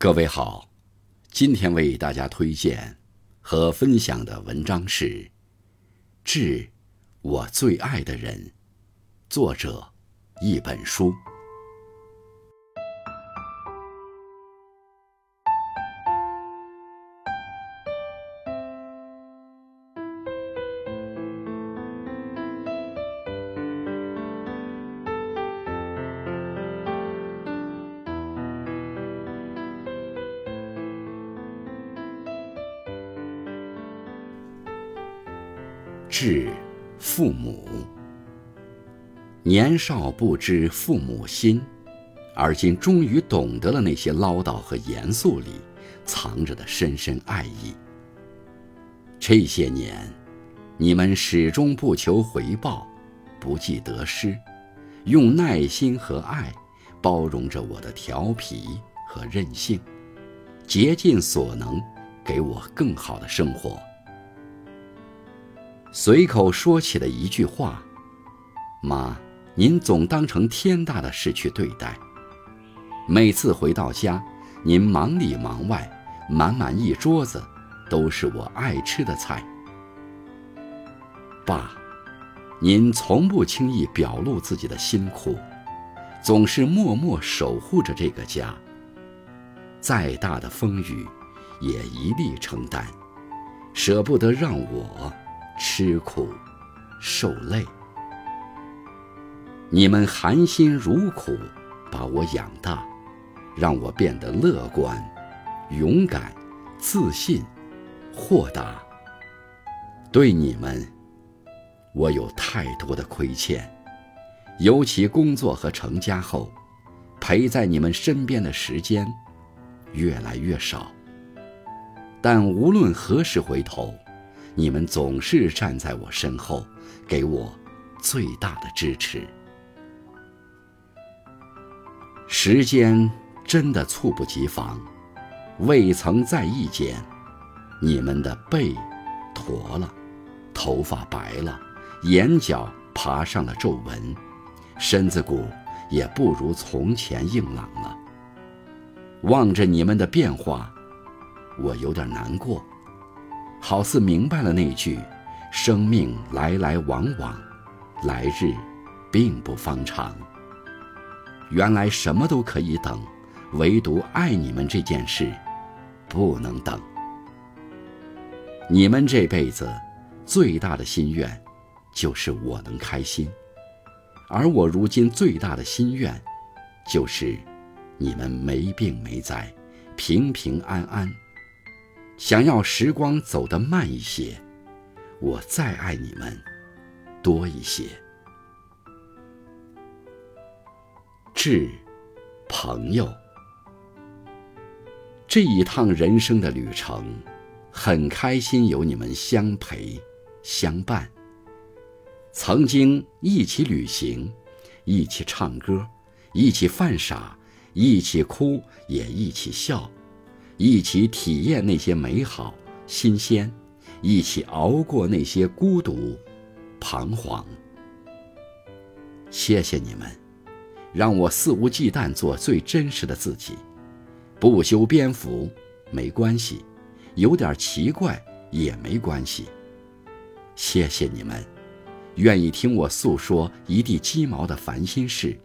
各位好，今天为大家推荐和分享的文章是《致我最爱的人》，作者一本书。致父母。年少不知父母心，而今终于懂得了那些唠叨和严肃里藏着的深深爱意。这些年，你们始终不求回报，不计得失，用耐心和爱包容着我的调皮和任性，竭尽所能给我更好的生活。随口说起的一句话：“妈，您总当成天大的事去对待。每次回到家，您忙里忙外，满满一桌子都是我爱吃的菜。爸，您从不轻易表露自己的辛苦，总是默默守护着这个家。再大的风雨，也一力承担，舍不得让我。”吃苦，受累，你们含辛茹苦把我养大，让我变得乐观、勇敢、自信、豁达。对你们，我有太多的亏欠，尤其工作和成家后，陪在你们身边的时间越来越少。但无论何时回头。你们总是站在我身后，给我最大的支持。时间真的猝不及防，未曾在意间，你们的背驼了，头发白了，眼角爬上了皱纹，身子骨也不如从前硬朗了。望着你们的变化，我有点难过。好似明白了那句：“生命来来往往，来日并不方长。”原来什么都可以等，唯独爱你们这件事不能等。你们这辈子最大的心愿就是我能开心，而我如今最大的心愿就是你们没病没灾，平平安安。想要时光走得慢一些，我再爱你们多一些。致朋友，这一趟人生的旅程，很开心有你们相陪相伴。曾经一起旅行，一起唱歌，一起犯傻，一起哭，也一起笑。一起体验那些美好、新鲜，一起熬过那些孤独、彷徨。谢谢你们，让我肆无忌惮做最真实的自己，不修边幅没关系，有点奇怪也没关系。谢谢你们，愿意听我诉说一地鸡毛的烦心事，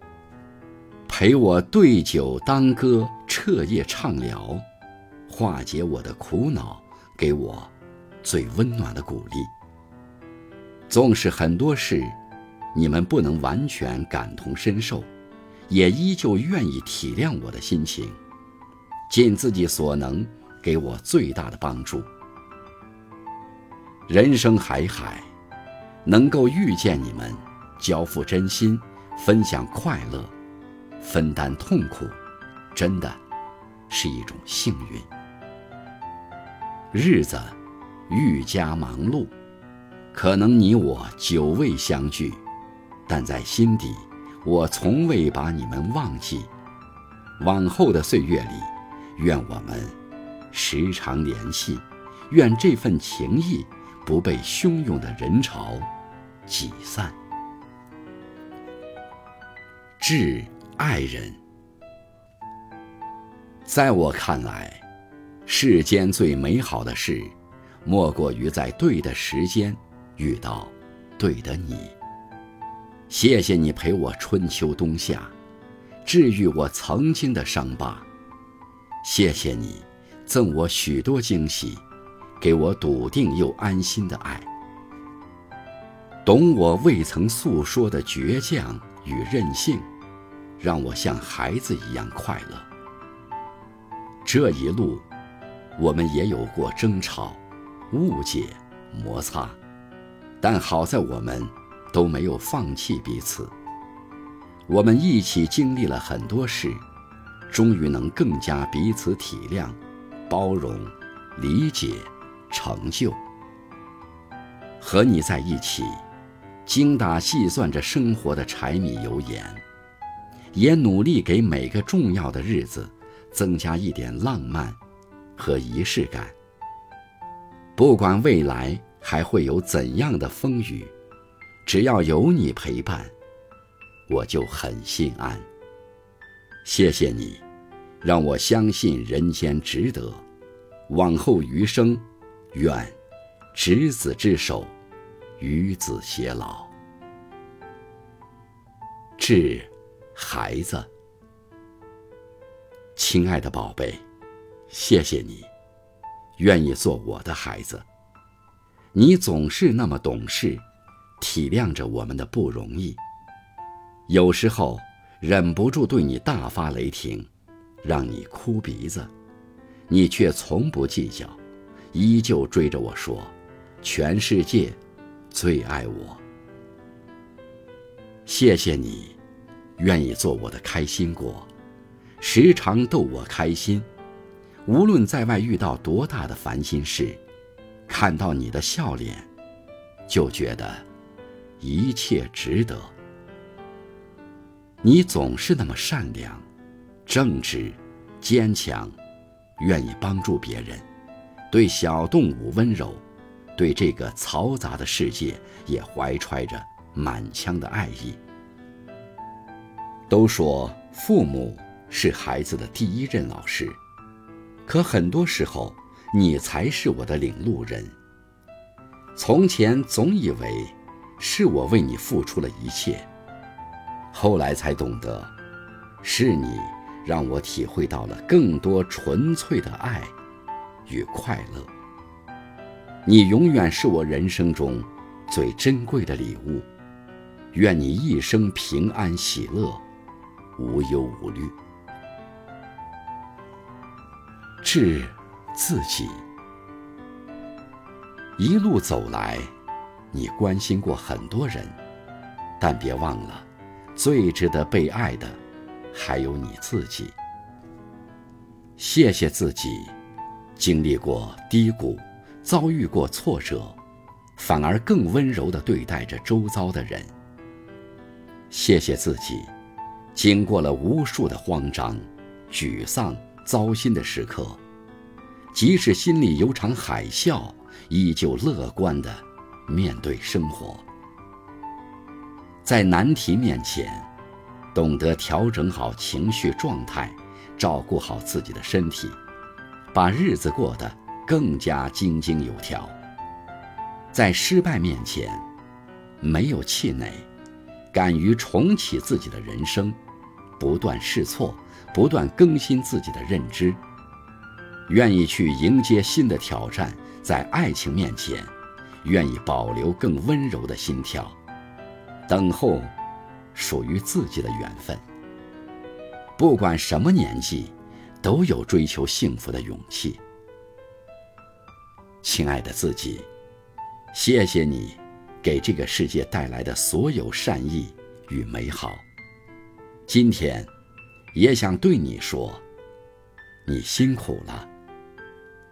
陪我对酒当歌，彻夜畅聊。化解我的苦恼，给我最温暖的鼓励。纵使很多事你们不能完全感同身受，也依旧愿意体谅我的心情，尽自己所能给我最大的帮助。人生海海，能够遇见你们，交付真心，分享快乐，分担痛苦，真的是一种幸运。日子愈加忙碌，可能你我久未相聚，但在心底，我从未把你们忘记。往后的岁月里，愿我们时常联系，愿这份情谊不被汹涌的人潮挤散。致爱人，在我看来，世间最美好的事，莫过于在对的时间遇到对的你。谢谢你陪我春秋冬夏，治愈我曾经的伤疤。谢谢你，赠我许多惊喜，给我笃定又安心的爱。懂我未曾诉说的倔强与任性，让我像孩子一样快乐。这一路，我们也有过争吵、误解、摩擦，但好在我们都没有放弃彼此。我们一起经历了很多事，终于能更加彼此体谅、包容、理解、成就。和你在一起。精打细算着生活的柴米油盐，也努力给每个重要的日子增加一点浪漫和仪式感。不管未来还会有怎样的风雨，只要有你陪伴，我就很心安。谢谢你，让我相信人间值得。往后余生，愿执子之手。与子偕老，致孩子，亲爱的宝贝，谢谢你，愿意做我的孩子。你总是那么懂事，体谅着我们的不容易。有时候忍不住对你大发雷霆，让你哭鼻子，你却从不计较，依旧追着我说：“全世界。”最爱我，谢谢你，愿意做我的开心果，时常逗我开心。无论在外遇到多大的烦心事，看到你的笑脸，就觉得一切值得。你总是那么善良、正直、坚强，愿意帮助别人，对小动物温柔。对这个嘈杂的世界，也怀揣着满腔的爱意。都说父母是孩子的第一任老师，可很多时候，你才是我的领路人。从前总以为是我为你付出了一切，后来才懂得，是你让我体会到了更多纯粹的爱与快乐。你永远是我人生中最珍贵的礼物，愿你一生平安喜乐，无忧无虑。致自己，一路走来，你关心过很多人，但别忘了，最值得被爱的还有你自己。谢谢自己，经历过低谷。遭遇过挫折，反而更温柔地对待着周遭的人。谢谢自己，经过了无数的慌张、沮丧、糟心的时刻，即使心里有场海啸，依旧乐观地面对生活。在难题面前，懂得调整好情绪状态，照顾好自己的身体，把日子过得。更加井井有条。在失败面前，没有气馁，敢于重启自己的人生，不断试错，不断更新自己的认知，愿意去迎接新的挑战。在爱情面前，愿意保留更温柔的心跳，等候属于自己的缘分。不管什么年纪，都有追求幸福的勇气。亲爱的自己，谢谢你给这个世界带来的所有善意与美好。今天，也想对你说，你辛苦了，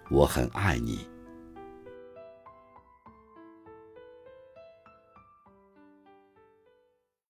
我很爱你。